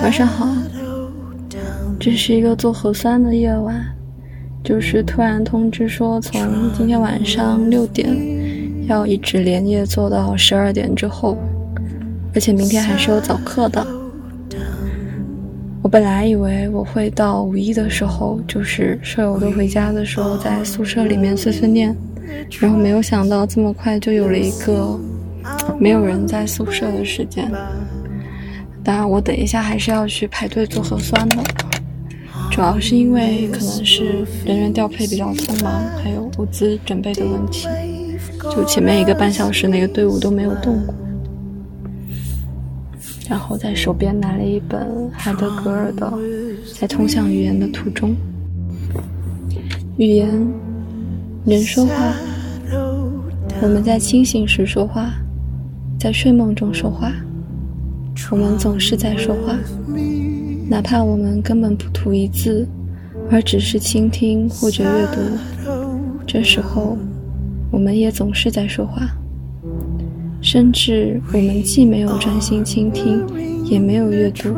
晚上好，这是一个做核酸的夜晚，就是突然通知说从今天晚上六点要一直连夜做到十二点之后，而且明天还是有早课的。我本来以为我会到五一的时候，就是舍友都回家的时候，在宿舍里面碎碎念，然后没有想到这么快就有了一个没有人在宿舍的时间。当然，我等一下还是要去排队做核酸的，主要是因为可能是人员调配比较匆忙，还有物资准备的问题，就前面一个半小时那个队伍都没有动过。然后在手边拿了一本海德格尔的《在通向语言的途中》，语言，人说话，我们在清醒时说话，在睡梦中说话。我们总是在说话，哪怕我们根本不吐一字，而只是倾听或者阅读。这时候，我们也总是在说话。甚至我们既没有专心倾听，也没有阅读，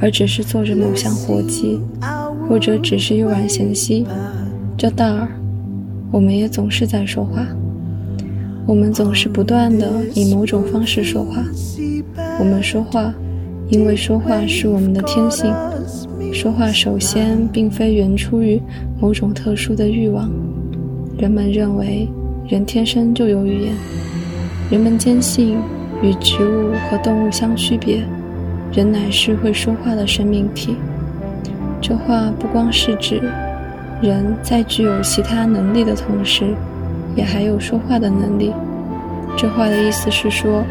而只是做着某项活计，或者只是悠然闲息。这大儿，我们也总是在说话。我们总是不断的以某种方式说话。我们说话，因为说话是我们的天性。说话首先并非源出于某种特殊的欲望。人们认为人天生就有语言。人们坚信，与植物和动物相区别，人乃是会说话的生命体。这话不光是指人在具有其他能力的同时。也还有说话的能力。这话的意思是说，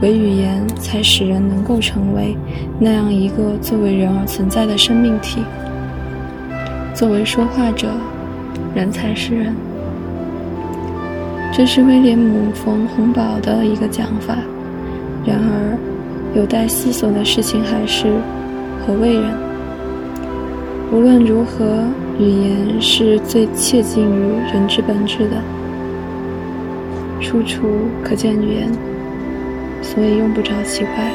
唯语言才使人能够成为那样一个作为人而存在的生命体。作为说话者，人才是人。这是威廉姆·冯·洪堡的一个讲法。然而，有待思索的事情还是何谓人？无论如何，语言是最切近于人之本质的。处处可见语言，所以用不着奇怪。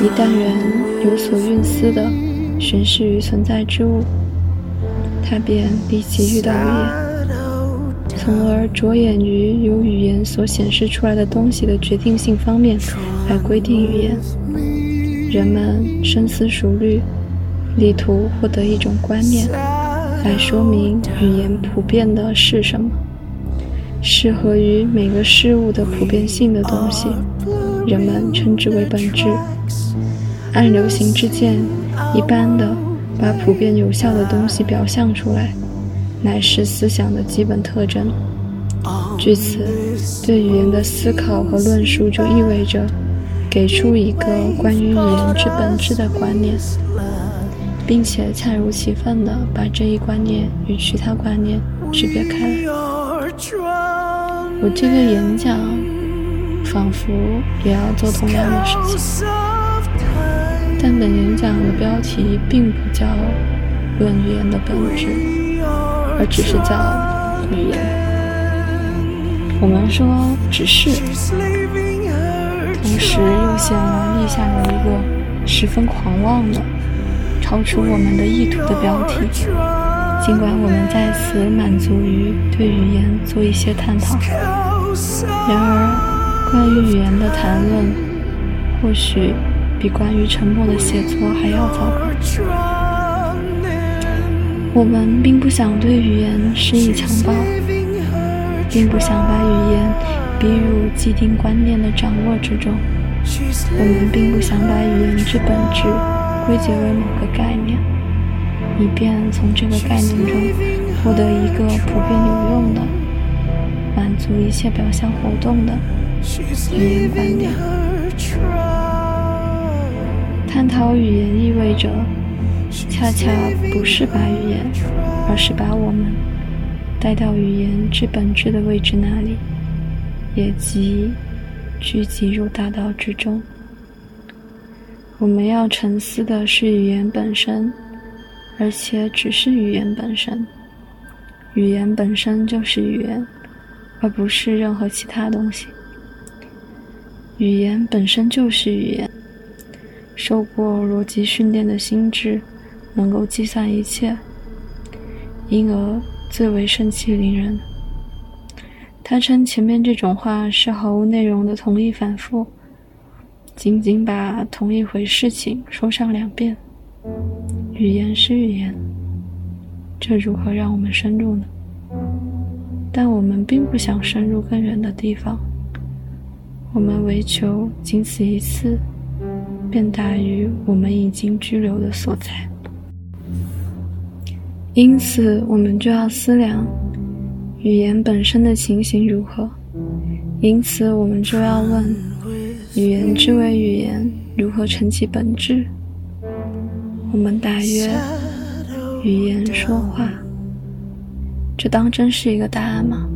一旦人有所蕴思的巡视于存在之物，他便立即遇到语言，从而着眼于由语言所显示出来的东西的决定性方面来规定语言。人们深思熟虑，力图获得一种观念，来说明语言普遍的是什么。适合于每个事物的普遍性的东西，人们称之为本质。按流行之见，一般的把普遍有效的东西表象出来，乃是思想的基本特征。据此，对语言的思考和论述就意味着给出一个关于语言之本质的观念，并且恰如其分地把这一观念与其他观念区别开来。我这个演讲仿佛也要做同样的事情，但本演讲的标题并不叫“论语言的本质”，而只是叫“语言”。我们说“只是”，同时又显然立下了一个十分狂妄的、超出我们的意图的标题。尽管我们在此满足于对语言做一些探讨，然而关于语言的谈论，或许比关于沉默的写作还要糟糕。我们并不想对语言施以强暴，并不想把语言逼入既定观念的掌握之中。我们并不想把语言之本质归结为某个概念。以便从这个概念中获得一个普遍有用的、满足一切表象活动的语言观点。探讨语言意味着，恰恰不是把语言，而是把我们带到语言之本质的位置那里，也即聚集入大道之中。我们要沉思的是语言本身。而且只是语言本身，语言本身就是语言，而不是任何其他东西。语言本身就是语言，受过逻辑训练的心智能够计算一切，因而最为盛气凌人。他称前面这种话是毫无内容的同一反复，仅仅把同一回事情说上两遍。语言是语言，这如何让我们深入呢？但我们并不想深入更远的地方，我们唯求仅此一次，便达于我们已经居留的所在。因此，我们就要思量语言本身的情形如何；因此，我们就要问语言之为语言如何成其本质。我们大约语言说话。这当真是一个答案吗？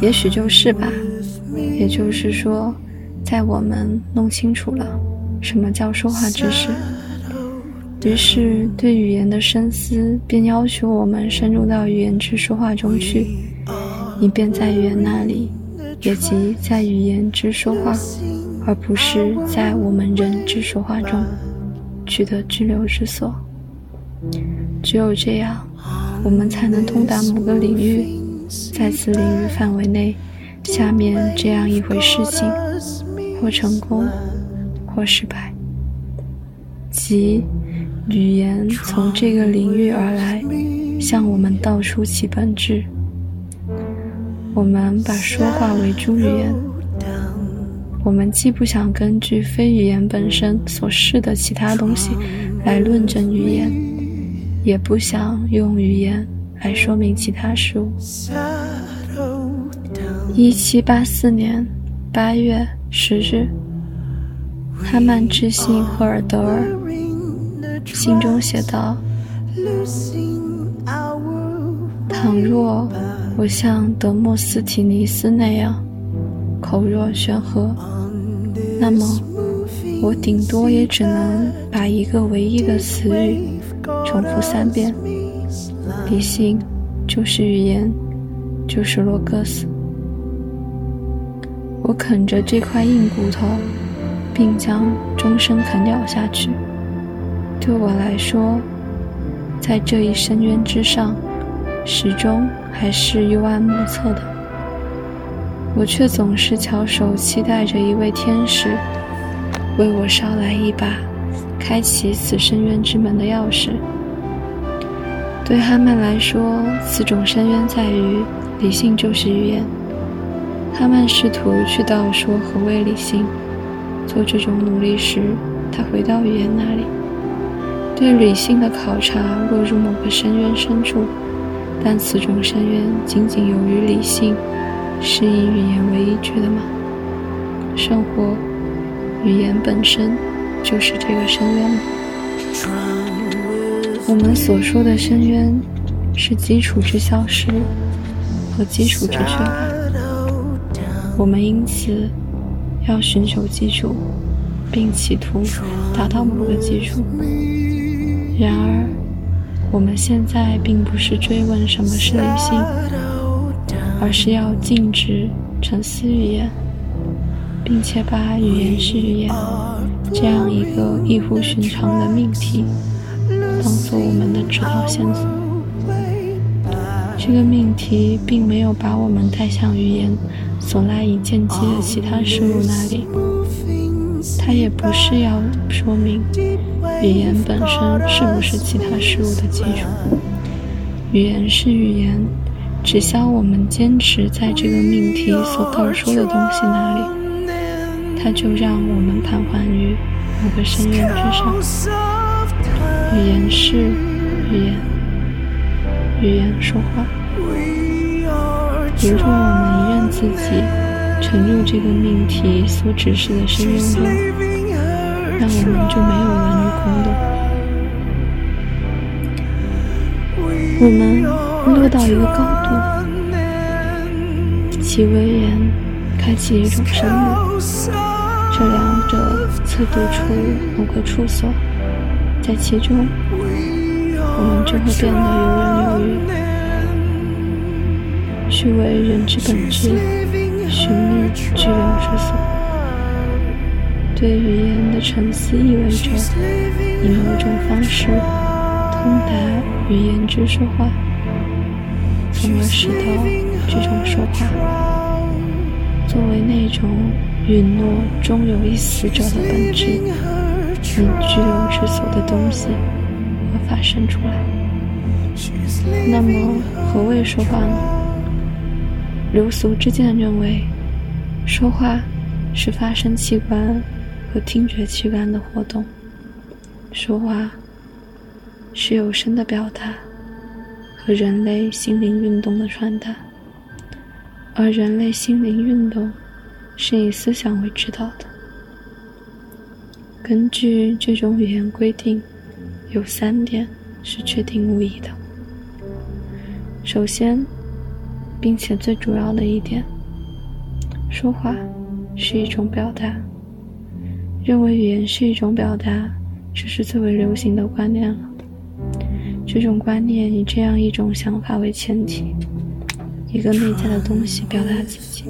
也许就是吧。也就是说，在我们弄清楚了什么叫说话之时，于是对语言的深思便要求我们深入到语言之说话中去，以便在语言那里，也即在语言之说话，而不是在我们人之说话中取得居留之所。只有这样。我们才能通达某个领域，在此领域范围内，下面这样一回事情，或成功，或失败，即语言从这个领域而来，向我们道出其本质。我们把说话为主语言，我们既不想根据非语言本身所示的其他东西来论证语言。也不想用语言来说明其他事物。一七八四年八月十日，哈曼致信赫尔德尔，信中写道：“倘若我像德莫斯提尼斯那样口若悬河，那么我顶多也只能把一个唯一的词语。”重复三遍，理性就是语言，就是洛格斯。我啃着这块硬骨头，并将终生啃咬下去。对我来说，在这一深渊之上，始终还是幽暗莫测的。我却总是翘首期待着一位天使，为我捎来一把。开启此深渊之门的钥匙。对哈曼来说，此种深渊在于理性就是语言。哈曼试图去道说何谓理性。做这种努力时，他回到语言那里，对理性的考察落入某个深渊深处。但此种深渊仅仅由于理性是以语言为依据的吗？生活，语言本身。就是这个深渊吗。我们所说的深渊，是基础之消失和基础之缺乏。我们因此要寻求基础，并企图达到某个基础。然而，我们现在并不是追问什么是理性，而是要静止沉思语言，并且把语言是语言。这样一个异乎寻常的命题，当做我们的指导线索。这个命题并没有把我们带向语言所赖以见机的其他事物那里，它也不是要说明语言本身是不是其他事物的基础。语言是语言，只消我们坚持在这个命题所道说的东西那里。它就让我们彷徨于某个深渊之上。语言是语言，语言说话。如若我们一任自己沉入这个命题所指示的深渊中，那我们就没有了女空洞。我们落到一个高度，其威严开启一种生命。这两者测度出某个处所，在其中，我们就会变得游刃有余，去为人之本质寻觅居留之所。对语言的沉思意味着以某种方式通达语言之说话，从而使得这种说话作为那种允诺终有一死者的本质以居留之所的东西而发生出来。那么，何谓说话呢？流俗之见认为，说话是发声器官和听觉器官的活动。说话是有声的表达和人类心灵运动的传达，而人类心灵运动是以思想为指导的。根据这种语言规定，有三点是确定无疑的。首先。并且最主要的一点，说话是一种表达。认为语言是一种表达，这是最为流行的观念了。这种观念以这样一种想法为前提：一个内在的东西表达自己。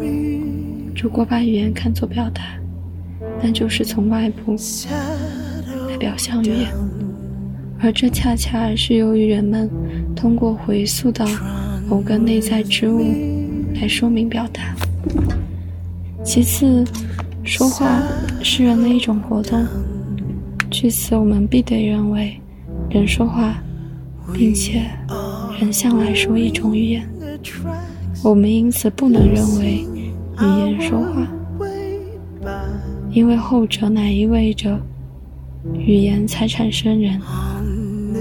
如果把语言看作表达，那就是从外部来表象语言，而这恰恰是由于人们通过回溯到。某个内在之物来说明表达。其次，说话是人的一种活动。据此，我们必得认为，人说话，并且人向来说一种语言。我们因此不能认为语言说话，因为后者乃意味着语言才产生人，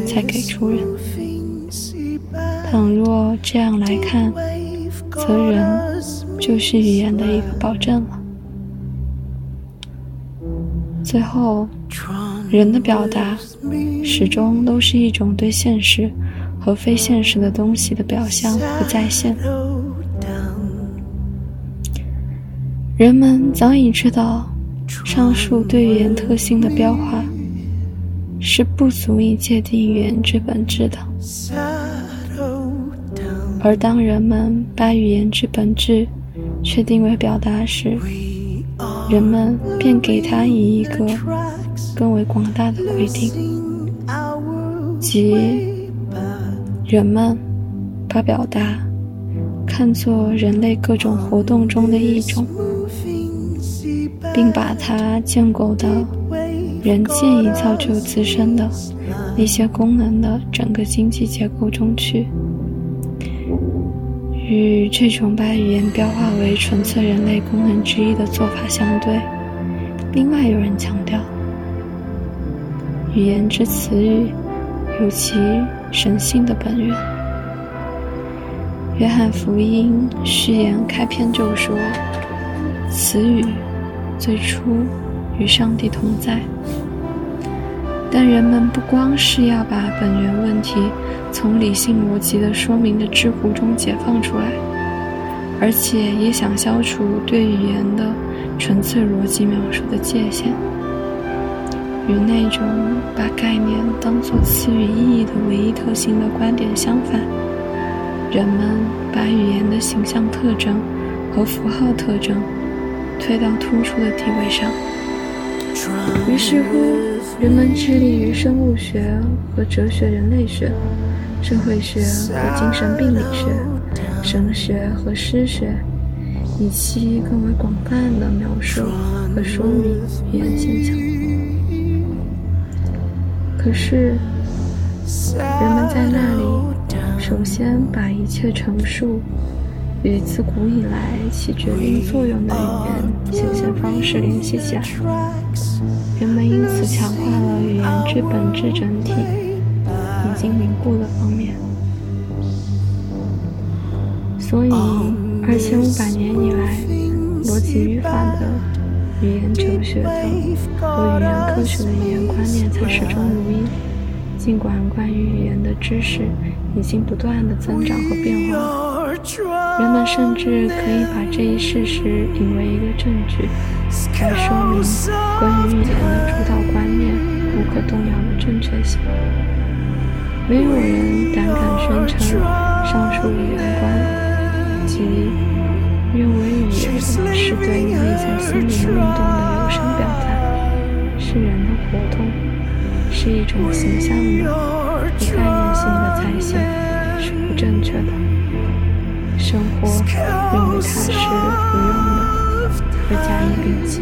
才给出人。倘若这样来看，则人就是语言的一个保证了。最后，人的表达始终都是一种对现实和非现实的东西的表象和再现。人们早已知道，上述对语言特性的标化是不足以界定语言之本质的。而当人们把语言之本质确定为表达时，人们便给它以一个更为广大的规定，即人们把表达看作人类各种活动中的一种，并把它建构到人建议造就自身的那些功能的整个经济结构中去。与这种把语言标化为纯粹人类功能之一的做法相对，另外有人强调，语言之词语有其神性的本源。约翰福音序言开篇就说：“词语最初与上帝同在。”但人们不光是要把本源问题。从理性逻辑的说明的桎梏中解放出来，而且也想消除对语言的纯粹逻辑描述的界限。与那种把概念当作词语意义的唯一特性的观点相反，人们把语言的形象特征和符号特征推到突出的地位上。于是乎，人们致力于生物学和哲学、人类学。社会学和精神病理学、神学和诗学，以期更为广泛的描述和说明语言现象。可是，人们在那里首先把一切陈述与自古以来起决定作用的语言显现方式联系起来，人们因此强化了语言之本质整体。已经凝固的方面，所以二千五百年以来，逻辑语法的、语言哲学的和语言科学的语言观念才始终如一。尽管关于语言的知识已经不断的增长和变化，人们甚至可以把这一事实引为一个证据，来说明关于语言的主导观念无可动摇的正确性。没有人胆敢宣称上述语言观，及认为语言是对内在心灵运动的有声表达。是人的活动，是一种形象的、不概念性的才行是不正确的。生活认为它是不用的，而加以摒弃。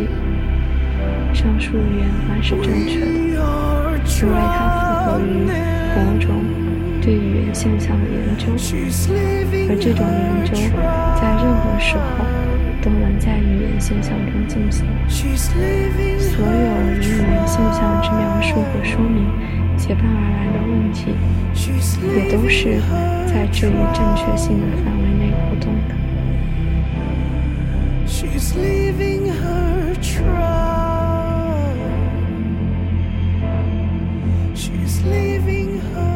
上述语言观是正确的，因为它符合于某种对语言现象的研究，而这种研究在任何时候都能在语言现象中进行。所有与语言现象之描述和说明结伴而来的问题，也都是在这一正确性的范围内活动的。She's leaving her trunk. She's leaving her.